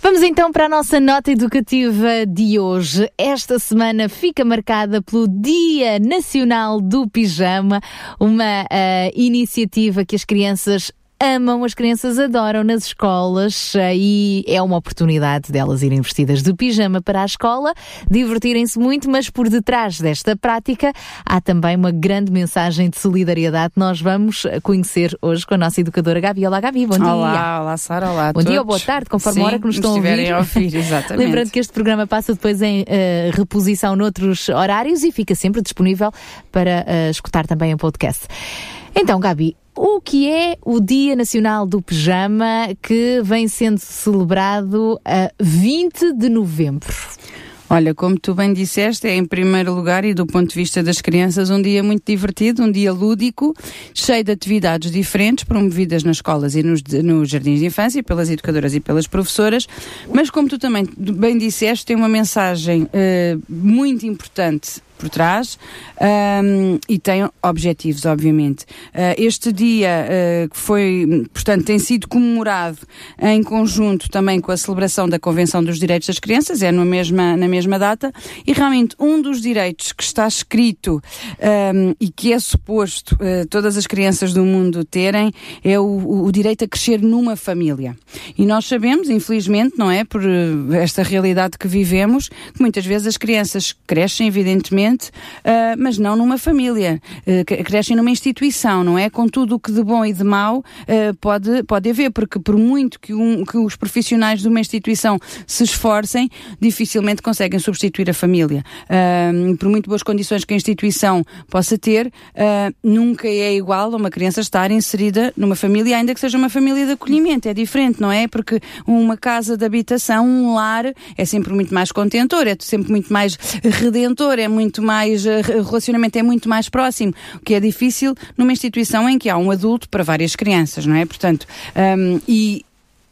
Vamos então para a nossa nota educativa de hoje. Esta semana fica marcada pelo Dia Nacional do Pijama, uma ah, iniciativa que as crianças amam, as crianças adoram nas escolas ah, e é uma oportunidade delas irem vestidas de pijama para a escola, divertirem-se muito, mas por detrás desta prática há também uma grande mensagem de solidariedade que nós vamos conhecer hoje com a nossa educadora Gabi. Olá Gabi, bom dia. Olá, olá Sara, olá a Bom dia ou boa tarde, conforme Sim, a hora que nos estão a estiverem ouvir. a ouvir, exatamente. Lembrando que este programa passa depois em eh, reposição noutros horários e fica sempre disponível para eh, escutar também em podcast. Então, Gabi, o que é o Dia Nacional do Pijama que vem sendo celebrado a 20 de novembro? Olha, como tu bem disseste, é em primeiro lugar e do ponto de vista das crianças um dia muito divertido, um dia lúdico, cheio de atividades diferentes promovidas nas escolas e nos, nos jardins de infância pelas educadoras e pelas professoras, mas como tu também bem disseste, tem uma mensagem eh, muito importante por trás ahm, e tem objetivos, obviamente. Ah, este dia ah, que foi, portanto, tem sido comemorado em conjunto também com a celebração da Convenção dos Direitos das Crianças, é na mesma, na mesma data, e realmente um dos direitos que está escrito ahm, e que é suposto ah, todas as crianças do mundo terem é o, o- direito a crescer numa família. E nós sabemos, infelizmente, não é, por esta realidade que vivemos, que muitas vezes as crianças crescem, evidentemente, ah, mas não numa família. Cre- crescem numa instituição, não é? Com tudo o que de bom e de mau eh, pode, pode haver, porque por muito que, um- que os profissionais de uma instituição se esforcem, dificilmente conseguem substituir a família. Por muito boas condições que a instituição possa ter, nunca é igual a uma criança estar inserida numa família, ainda que seja uma família de acolhimento. É diferente, não é? Porque uma casa de habitação, um lar, é sempre muito mais contentor, é sempre muito mais redentor, é muito mais. eh, O relacionamento é muito mais próximo, o que é difícil numa instituição em que há um adulto para várias crianças, não é? Portanto, e.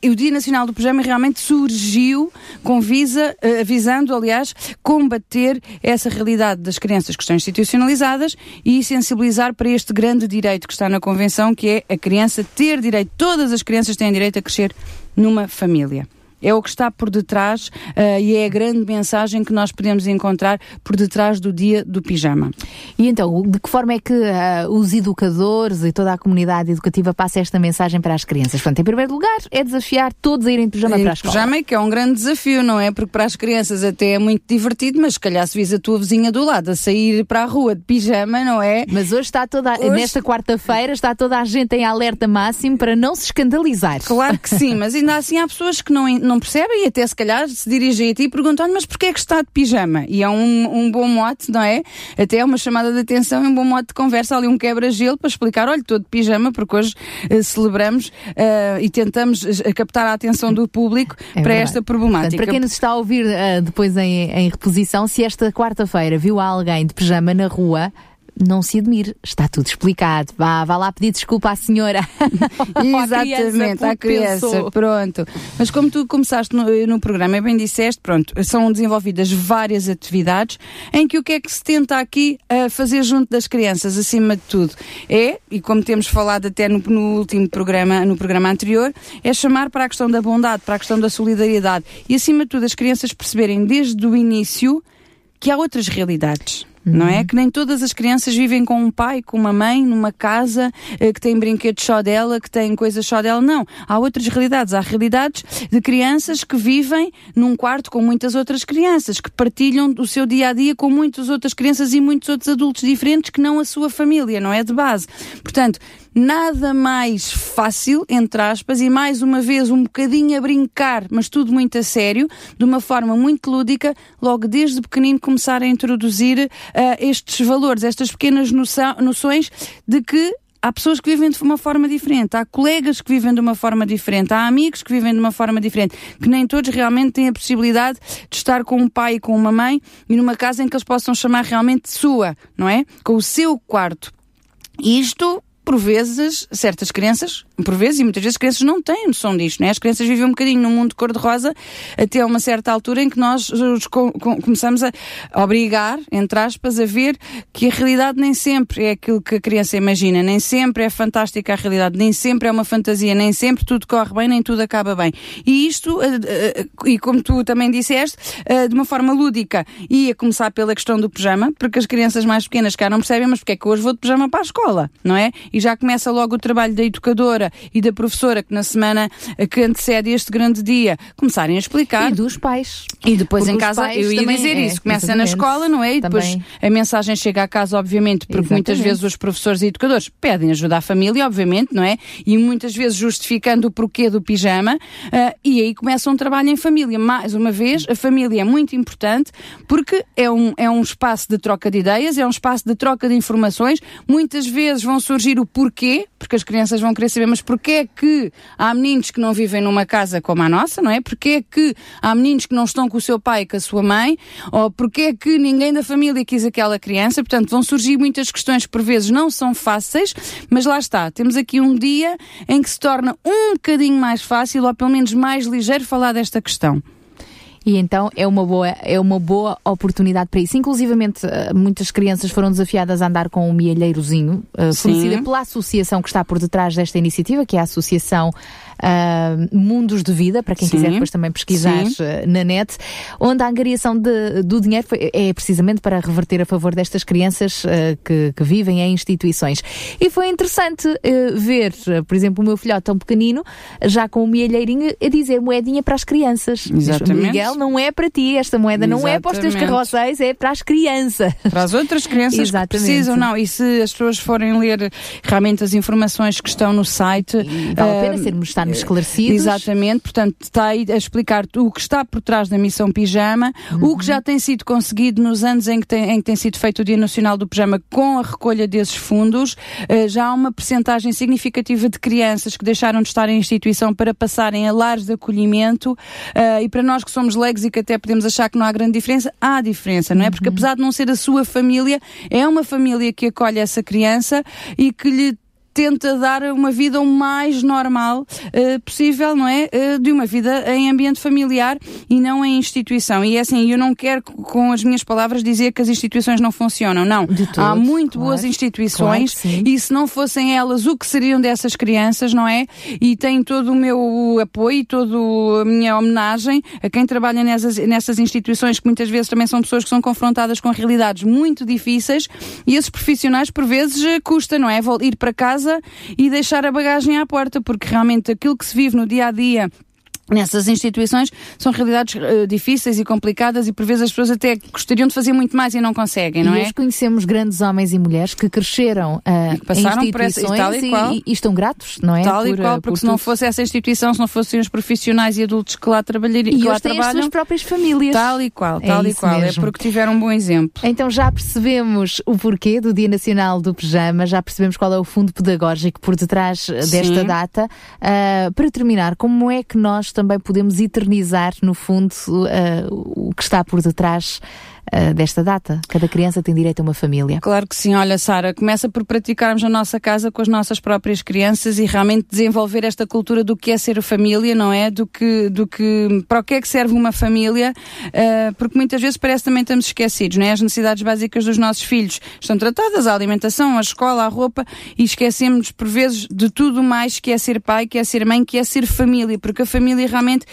e o Dia Nacional do Pijama realmente surgiu com visa, eh, visando, aliás, combater essa realidade das crianças que estão institucionalizadas e sensibilizar para este grande direito que está na Convenção, que é a criança ter direito, todas as crianças têm direito a crescer numa família. É o que está por detrás eh, e é a grande mensagem que nós podemos encontrar por detrás do dia do pijama. E então, de que forma é que ah, os educadores e toda a comunidade educativa passa esta mensagem para as crianças? Portanto, em primeiro lugar, é desafiar todos a irem de pijama para a escola. Pijama é que é um grande desafio, não é? Porque para as crianças até é muito divertido, mas se calhar se vis a tua vizinha do lado a sair para a rua de pijama, não é? Mas hoje está toda, a- Hoje- nesta quarta-feira, está toda a gente em alerta máximo para não se escandalizar. Claro que sim, mas ainda assim há pessoas que não, não percebem e até se calhar se dirigem a ti perguntando mas porquê é que está de pijama? E é um, um bom mote, não é? Até é uma chamada de atenção e um bom mote de conversa, ali um quebra-gelo para explicar, olha, estou de pijama porque hoje eh, celebramos eh, e tentamos eh, captar a atenção do público É para verdade. esta problemática. Portanto, para quem nos está a ouvir ah, depois em, em reposição, se esta quarta-feira viu alguém de pijama na rua, não se admire, está tudo explicado. Vá, vá lá pedir desculpa à senhora. Ou à Exatamente, à criança, pronto. Mas como tu começaste no, no programa e bem disseste, pronto, são desenvolvidas várias atividades em que o que é que se tenta aqui a fazer junto das crianças, acima de tudo, é, e como temos falado até no, no último programa, no programa anterior, é chamar para a questão da bondade, para a questão da solidariedade e acima de tudo as crianças perceberem desde o início que há outras realidades. Não é? Que nem todas as crianças vivem com um pai, com uma mãe, numa casa, eh, que tem brinquedos só dela, que tem coisas só dela. Não. Há outras realidades. Há realidades de crianças que vivem num quarto com muitas outras crianças, que partilham o seu dia a dia com muitas outras crianças e muitos outros adultos diferentes que não a sua família, não é? De base. Portanto, nada mais fácil, entre aspas, e mais uma vez um bocadinho a brincar, mas tudo muito a sério, de uma forma muito lúdica, logo desde pequenino começar a introduzir ah, estes valores, estas pequenas noção- noções de que há pessoas que vivem de uma forma diferente, há colegas que vivem de uma forma diferente, há amigos que vivem de uma forma diferente, que nem todos realmente têm a possibilidade de estar com um pai e com uma mãe e numa casa em que eles possam chamar realmente sua, não é? Com o seu quarto. Isto por vezes, certas crianças, por vezes, e muitas vezes crianças não têm noção disto, né? As crianças vivem um bocadinho num mundo cor-de-rosa até uma certa altura em que nós os com, com, começamos a obrigar, entre aspas, a ver que a realidade nem sempre é aquilo que a criança imagina, nem sempre é fantástica a realidade, nem sempre é uma fantasia, nem sempre tudo corre bem, nem tudo acaba bem. E isto, uh, uh, e como tu também disseste, uh, de uma forma lúdica, ia começar pela questão do pijama, porque as crianças mais pequenas cá não percebem, mas porque é que hoje vou de pijama para a escola, não é? E já começa logo o trabalho da educadora e da professora que na semana que antecede este grande dia começarem a explicar. E dos pais. E depois porque em casa, eu ia dizer é, isso, começa na escola, não é? E depois também. a mensagem chega à casa, obviamente, porque exatamente. muitas vezes os professores e educadores pedem ajuda à família, obviamente, não é? E muitas vezes justificando o porquê do pijama, uh, e aí começa um trabalho em família. Mais uma vez, a família é muito importante porque é um, é um espaço de troca de ideias, é um espaço de troca de informações. Muitas vezes vão surgir o porquê, porque as crianças vão querer saber, mas porquê é que há meninos que não vivem numa casa como a nossa, não é? Porquê é que há meninos que não estão com o seu pai e com a sua mãe? Ou porquê é que ninguém da família quis aquela criança? Portanto, vão surgir muitas questões que por vezes não são fáceis, mas lá está, temos aqui um dia em que se torna um bocadinho mais fácil, ou pelo menos mais ligeiro, falar desta questão. E então é uma boa, é uma boa oportunidade para isso. Inclusivamente, eh, muitas crianças foram desafiadas a andar com um mielheirozinho, fornecida pela associação que está por detrás desta iniciativa, que é a Associação uh, Mundos de Vida, para quem Sim. quiser depois também pesquisar Sim. Uh, na net, onde a angariação de, do dinheiro foi, é precisamente para reverter a favor destas crianças uh, que, que, vivem em instituições. E foi interessante ver, por exemplo, o meu filhote tão pequenino, já com o mielheirinho, a dizer moedinha para as crianças. Exatamente. Miguel, não é para ti, esta moeda Exatamente. não é para os teus carroceiros, é para as crianças. Para as outras crianças Exatamente. que precisam, não. E se as pessoas forem ler realmente as informações que estão no site... E vale a pena sermos estarmos esclarecidos. Exatamente, portanto, está aí a explicar o que está por trás da missão Pijama, uhum. o que já tem sido conseguido nos anos em que, tem, em que tem sido feito o Dia Nacional do Pijama com a recolha desses fundos. Uh, já há uma percentagem significativa de crianças que deixaram de estar em instituição para passarem a lares de acolhimento uh, e para nós que somos leigos e que até podemos achar que não há grande diferença, há diferença, não é? Uhum. Porque apesar de não ser a sua família, é uma família que acolhe essa criança e que lhe tenta dar uma vida o mais normal uh, possível, não é? Uh, de uma vida em ambiente familiar e não em instituição. E é assim, eu não quero com as minhas palavras dizer que as instituições não funcionam, não. Há muito claro, boas instituições claro e se não fossem elas, o que seriam dessas crianças, não é? E tenho todo o meu apoio, toda a minha homenagem a quem trabalha nessas, nessas instituições que muitas vezes também são pessoas que são confrontadas com realidades muito difíceis e esses profissionais por vezes custa, não é? Ir para casa casa e deixar a bagagem à porta, porque realmente aquilo que se vive no dia a dia nessas instituições são realidades uh, difíceis e complicadas e por vezes as pessoas até gostariam de fazer muito mais e não conseguem, não e é? Nós conhecemos grandes homens e mulheres que cresceram uh, que passaram em instituições por essa, e, e, e, e, estão gratos, não é? Tal por, e qual, porque se não fosse essa instituição, se não fossem os profissionais e adultos que lá, trabalhariam, e que lá trabalham... as suas próprias famílias. Tal e qual, é tal é e qual. Mesmo. É porque tiveram um bom exemplo. Então já percebemos o porquê do Dia Nacional do Pijama, já percebemos qual é o fundo pedagógico por detrás desta Sim. data. Uh, para terminar, como é que nós também podemos eternizar, no fundo, uh, o que está por detrás uh, desta data. Cada criança tem direito a uma família. Claro que sim. Olha, Sara, começa por praticarmos a nossa casa com as nossas próprias crianças e realmente desenvolver esta cultura do que é ser família, não é? Do que, do que, para o que é que serve uma família, uh, porque muitas vezes parece também estamos esquecidos, não é? As necessidades básicas dos nossos filhos estão tratadas, a alimentação, a escola, a roupa, e esquecemos por vezes de tudo mais que é ser pai, que é ser mãe, que é ser família, porque a família realmente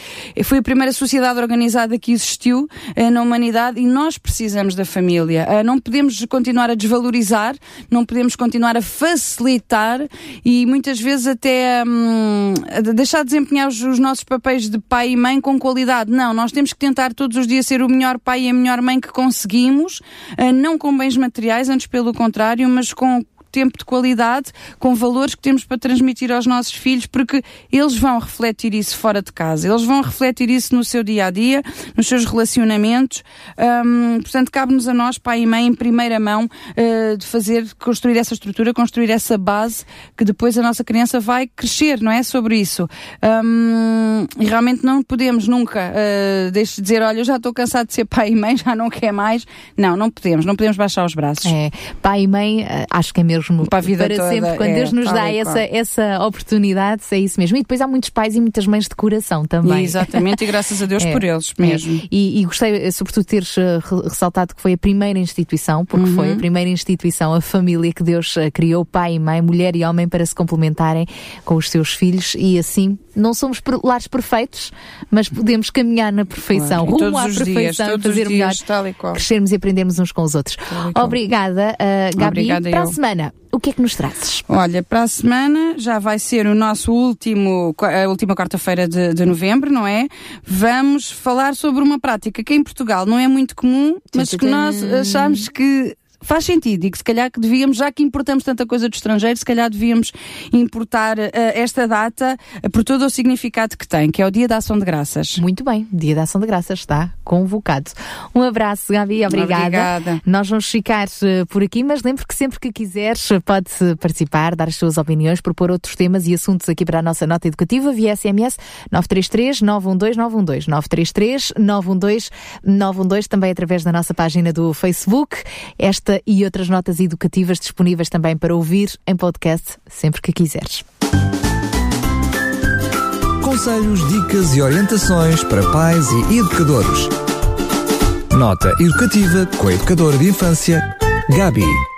foi a primeira sociedade organizada que existiu uh, na humanidade e nós precisamos da família. Uh, não podemos continuar a desvalorizar, não podemos continuar a facilitar e muitas vezes até um, deixar de desempenhar os, os, nossos papéis de pai e mãe com qualidade. Não, nós temos que tentar todos os dias ser o melhor pai e a melhor mãe que conseguimos, uh, não com bens materiais, antes pelo contrário, mas com tempo de qualidade, com valores que temos para transmitir aos nossos filhos, porque eles vão refletir isso fora de casa, eles vão refletir isso no seu dia a dia, nos seus relacionamentos. Um, portanto, cabe-nos a nós, pai e mãe, em primeira mão, uh, de fazer, construir essa estrutura, construir essa base que depois a nossa criança vai crescer, não é? Sobre isso. Um, e realmente não podemos nunca uh, de dizer, olha, eu já estou cansado de ser pai e mãe, já não quer mais. Não, não podemos, não podemos baixar os braços. É, pai e mãe, uh, acho que é mesmo para, a vida para toda, sempre. Quando é, Deus nos dá essa, essa oportunidade, é isso mesmo. E depois há muitos pais e muitas mães de coração também. Exatamente, e graças a Deus é, por eles mesmo. É. E, e, gostei, sobretudo, teres ressaltado que foi a primeira instituição, porque uhum. foi a primeira instituição, a família que Deus criou, pai e mãe, mulher e homem, para se complementarem com os seus filhos e assim não somos lares perfeitos, mas podemos caminhar na perfeição, claro. rumo à perfeição, dias, fazer melhor, crescermos e aprendermos uns com os outros. Obrigada, uh, Gabi. Obrigada para eu. a semana, o que é que nos trazes? Olha, para a semana já vai ser o nosso último, a última quarta-feira de, de, novembro, não é? Vamos falar sobre uma prática que em Portugal não é muito comum, mas que nós achamos que faz sentido e que se calhar que devíamos, já que importamos tanta coisa do estrangeiro, se calhar devíamos importar uh, esta data uh, por todo o significado que tem, que é o Dia da Ação de Graças. Muito bem, Dia da Ação de Graças está convocado. Um abraço, Gabi, obrigada. obrigada. Nós vamos ficar uh, por aqui, mas lembre que sempre que quiseres pode participar, dar as suas opiniões, propor outros temas e assuntos aqui para a nossa nota educativa via SMS 933 912 912 933 912 912 também através da nossa página do Facebook. Esta esta e outras notas educativas disponíveis também para ouvir em podcast sempre que quiseres. Conselhos, dicas e orientações para pais e educadores. Nota educativa com a educadora de infância, Gabi.